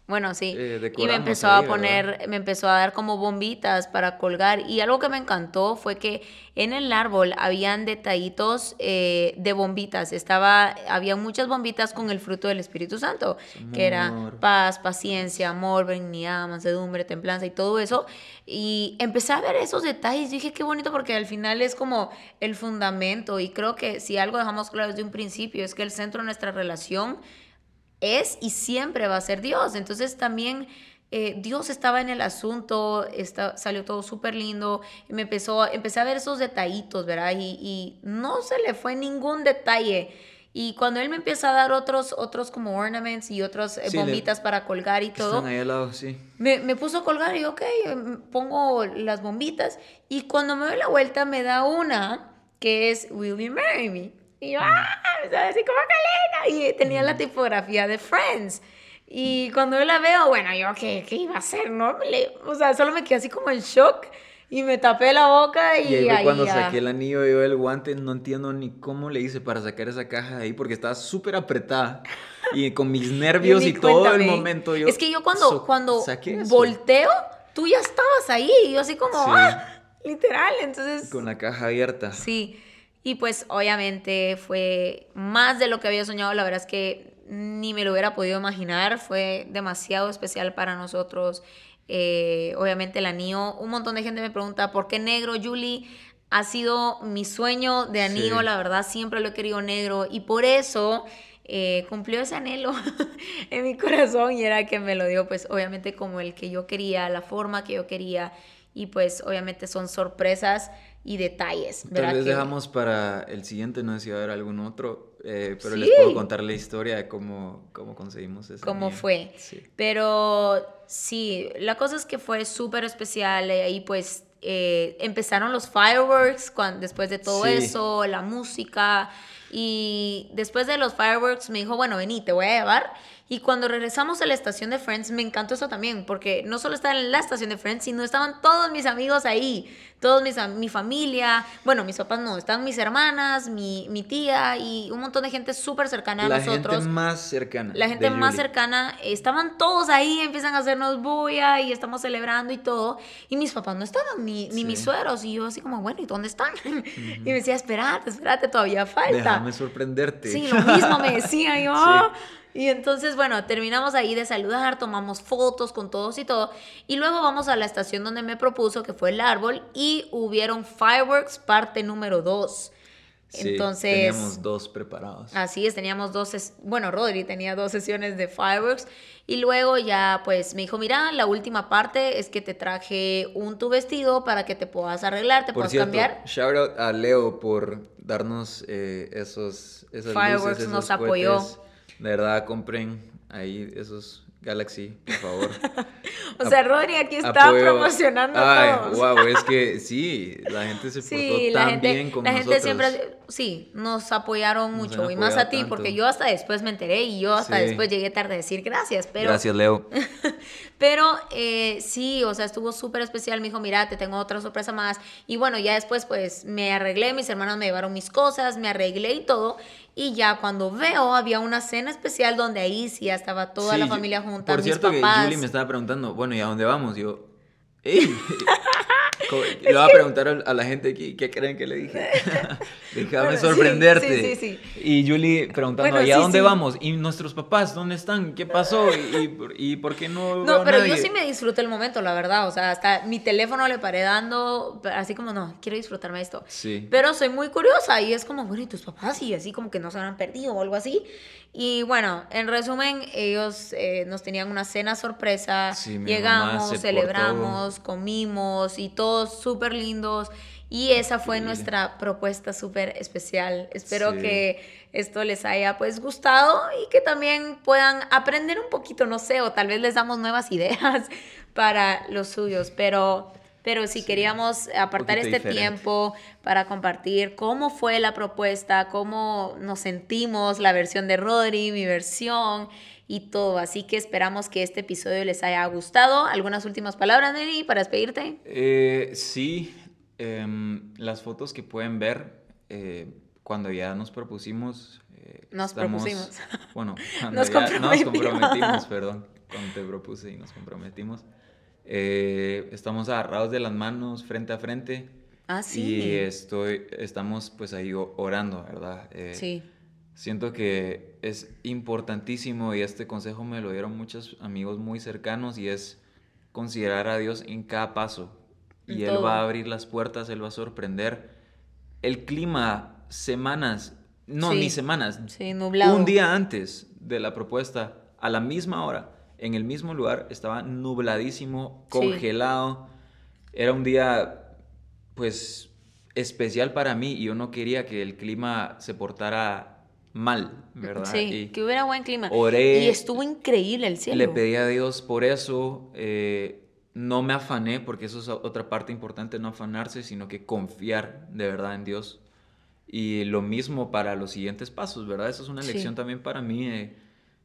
Bueno, sí. Eh, y me empezó ahí, a ¿verdad? poner, me empezó a dar como bombitas para colgar. Y algo que me encantó fue que en el árbol habían detallitos eh, de bombitas. Estaba, había muchas bombitas con el fruto del Espíritu Santo, que era paz, paciencia, amor, benignidad, mansedumbre, templanza y todo eso. Y empecé a ver esos detalles. Dije, qué bonito porque al final es como el fundamento. Y creo que si algo dejamos claro desde un principio es que el centro de nuestra relación es y siempre va a ser Dios. Entonces también eh, Dios estaba en el asunto, está, salió todo súper lindo, y me empezó, empecé a ver esos detallitos, ¿verdad? Y, y no se le fue ningún detalle. Y cuando él me empieza a dar otros, otros como ornaments y otras eh, Sí, le- bombitas para colgar y todo, están ahí al lado, sí. me, me puso a colgar y ok, pongo las bombitas. Y cuando me doy la vuelta, me da una que es Will You Marry Me? Y yo, ah, así como Calena. Y tenía la tipografía de Friends. Y cuando yo la veo, bueno, yo, ¿qué, qué iba a hacer? No? Le- o sea, solo me quedé así como en shock y me tapé la boca y, Y ahí ahí cuando ya. saqué el anillo yo el guante, no entiendo ni cómo le hice para sacar esa caja de ahí porque estaba súper apretada. Y con mis nervios ni y todo el momento yo... Es que yo cuando, so- cuando volteo, tú ya estabas ahí. Y yo así como, Sí. ah, literal. Entonces... Con la caja abierta. Sí, y pues obviamente fue más de lo que había soñado. La verdad es que ni me lo hubiera podido imaginar, fue demasiado especial para nosotros. Eh, obviamente el anillo, un montón de gente me pregunta, ¿por qué negro, Julie? Ha sido mi sueño de anillo, la verdad, siempre lo he querido negro y por eso eh, cumplió ese anhelo en mi corazón. Y era que me lo dio pues obviamente como el que yo quería, la forma que yo quería. Y pues obviamente son sorpresas y detalles. Tal vez dejamos para el siguiente, no sé si va a haber algún otro, eh, pero les puedo contar la historia de cómo, cómo conseguimos eso. Cómo fue. Pero sí, la cosa es que fue súper especial y ahí pues eh, empezaron los fireworks cuando, después de todo eso, la música. Y después de los fireworks me dijo, bueno, vení, te voy a llevar. Y cuando regresamos a la estación de Friends, me encantó eso también, porque no solo estaba en la estación de Friends, sino estaban todos mis amigos ahí, todos mis, mi familia, bueno, mis papás no, estaban mis hermanas, mi, mi tía y un montón de gente súper cercana a nosotros. La gente más cercana. La gente más cercana, estaban todos ahí, empiezan a hacernos bulla y estamos celebrando y todo. Y mis papás no estaban, ni, ni mis sueros. Y yo así como, bueno, ¿y dónde están? Y me decía, espérate, espérate, todavía falta. Déjame sorprenderte. Sí, lo mismo me decía yo. Y entonces, bueno, terminamos ahí de saludar, tomamos fotos con todos y todo. Y luego vamos a la estación donde me propuso, que fue el árbol, y hubieron fireworks parte número dos. Sí, entonces, teníamos dos preparados. Así es, teníamos dos, bueno, Rodri tenía dos sesiones de fireworks y luego ya pues me dijo, mira, la última parte es que te traje un tu vestido para que te puedas arreglar, te puedas cambiar. Shout out a Leo por darnos eh, esos, esos fireworks, nos apoyó. De verdad, compren ahí esos Galaxy, por favor. o sea, Rodri aquí está promocionando Ay, wow, es que sí, la gente se portó tan bien con la nosotros. gente siempre, sí, nos apoyaron mucho y más a ti, porque yo hasta después me enteré y yo hasta después llegué tarde a decir gracias, pero... Gracias, Leo. pero eh, sí, o sea, estuvo súper especial, me dijo, mira, te tengo otra sorpresa más. Y bueno, ya después pues me arreglé, mis hermanos me llevaron mis cosas, me arreglé y todo. Y ya cuando veo, había una cena especial donde ahí sí ya estaba toda la familia junta. Por cierto, que Julie me estaba preguntando, bueno, ¿y a dónde vamos? yo, ¡Ey! Le voy a preguntar a la gente aquí qué creen que le dije. Déjame sorprenderte. Sí, sí, sí, y Julie preguntando, ¿y a dónde vamos? ¿Y nuestros papás dónde están? ¿Qué pasó? ¿Y, y, por qué no? No, pero yo sí me disfruté el momento, la verdad. O sea, hasta mi teléfono le paré dando, así como, no, quiero disfrutarme esto. Sí. Pero soy muy curiosa y es como, bueno, ¿y tus papás? Y así como que no se han perdido o algo así. Y bueno, en resumen, ellos eh, nos tenían una cena sorpresa. Llegamos, celebramos, comimos y todos súper lindos. Y esa fue nuestra propuesta súper especial. Espero que esto les haya pues gustado y que también puedan aprender un poquito, no sé, o tal vez les damos nuevas ideas para los suyos. Pero pero si queríamos apartar este tiempo para compartir cómo fue la propuesta, cómo nos sentimos, la versión de Rodri, mi versión y todo. Así que esperamos que este episodio les haya gustado. ¿Algunas últimas palabras, Neri, para despedirte? Eh, sí, em, las fotos que pueden ver eh, cuando ya nos propusimos. Eh, nos propusimos. Bueno, cuando nos, ya, nos comprometimos, perdón, cuando te propuse y nos comprometimos. Eh, estamos agarrados de las manos frente a frente. Ah, sí. Y estoy, estamos pues ahí orando, ¿verdad? Eh, sí. Siento que es importantísimo y este consejo me lo dieron muchos amigos muy cercanos y es considerar a Dios en cada paso. Y Él va a abrir las puertas, Él va a sorprender. El clima, semanas, no, ni semanas. Sí, nublado. Un día antes de la propuesta, a la misma hora, en el mismo lugar, estaba nubladísimo, congelado. Era un día, pues, especial para mí y yo no quería que el clima se portara mal, ¿verdad? Sí, que hubiera buen clima. y estuvo increíble el cielo. Le pedí a Dios por eso. Eh, no me afané, porque eso es otra parte importante, no afanarse, sino que confiar de verdad en Dios. Y lo mismo para los siguientes pasos, ¿verdad? Eso es una lección también para mí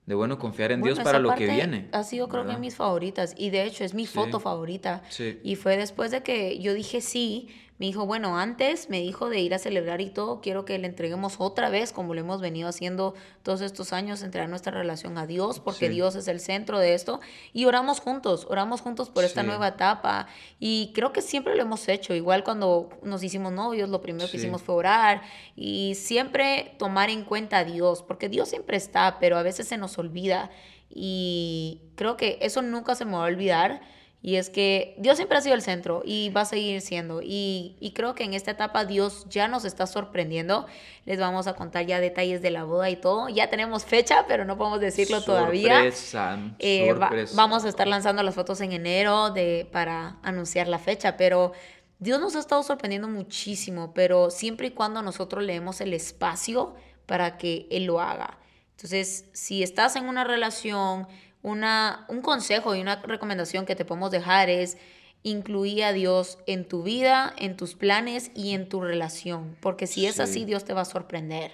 de bueno confiar en Dios para lo que viene. Ha sido creo que mis favoritas y de hecho es mi foto favorita. Y fue después de que yo dije sí, me dijo, bueno, antes me dijo de ir a celebrar y todo, quiero que le entreguemos otra vez, como lo hemos venido haciendo todos estos años, entregar nuestra relación a Dios, porque Dios es el centro de esto, y oramos juntos, oramos juntos por esta nueva etapa, y creo que siempre lo hemos hecho, igual cuando nos hicimos novios, lo primero que hicimos fue orar, y siempre tomar en cuenta a Dios, porque Dios siempre está, pero a veces se nos olvida, y creo que eso nunca se me va a olvidar y es que Dios siempre ha sido el centro y va a seguir siendo. Y, y, creo que en esta etapa Dios ya nos está sorprendiendo. Les vamos a contar ya detalles de la boda y todo. Ya tenemos fecha, pero no podemos decirlo todavía. Eh, vamos a estar lanzando las fotos en enero de, para anunciar la fecha, pero Dios nos ha estado sorprendiendo muchísimo, pero siempre y cuando nosotros leemos el espacio para que Él lo haga. Entonces, si estás en una relación una, un consejo y una recomendación que te podemos dejar es incluir a Dios en tu vida, en tus planes y en tu relación, porque si es así, Dios te va a sorprender.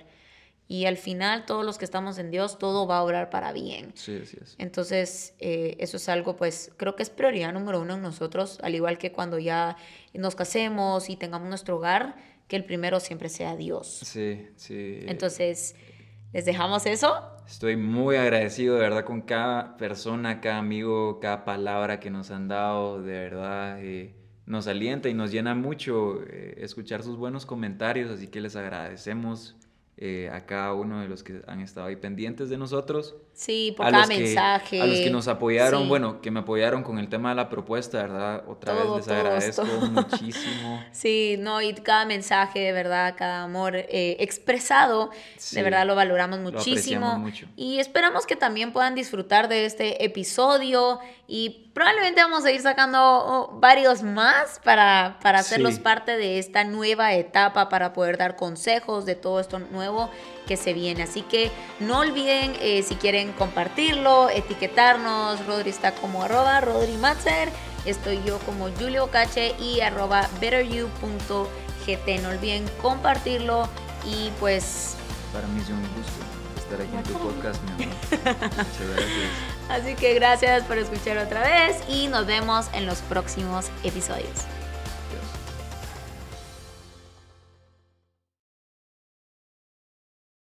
Y al final, todos los que estamos en Dios, todo va a obrar para bien. Sí, sí es. Entonces, eh, eso es algo, pues, creo que es prioridad número uno en nosotros, al igual que cuando ya nos casemos y tengamos nuestro hogar, que el primero siempre sea Dios. Sí, sí. Entonces, les dejamos eso. Estoy muy agradecido de verdad con cada persona, cada amigo, cada palabra que nos han dado, de verdad. Eh, nos alienta y nos llena mucho eh, escuchar sus buenos comentarios, así que les agradecemos eh, a cada uno de los que han estado ahí pendientes de nosotros. Sí, por cada mensaje. a los que nos apoyaron, bueno, que me apoyaron con el tema de la propuesta, ¿verdad? Otra vez les agradezco muchísimo. Sí, no, y cada mensaje, de verdad, cada amor eh, expresado, de verdad lo valoramos muchísimo. mucho. Y esperamos que también puedan disfrutar de este episodio y probablemente vamos a ir sacando oh, varios más para, para hacerlos parte de esta nueva etapa, para poder dar consejos de todo esto nuevo que se viene. Así que no olviden si eh, si quieren compartirlo, etiquetarnos. Rodri está como arroba Rodri Matzer. Estoy yo como Julio Cache y arroba betteryou.gt. No olviden compartirlo y pues... Para mí es un gusto estar aquí en tu podcast, mi amor. Muchas gracias. Así que gracias por escuchar otra vez y nos vemos en los próximos episodios.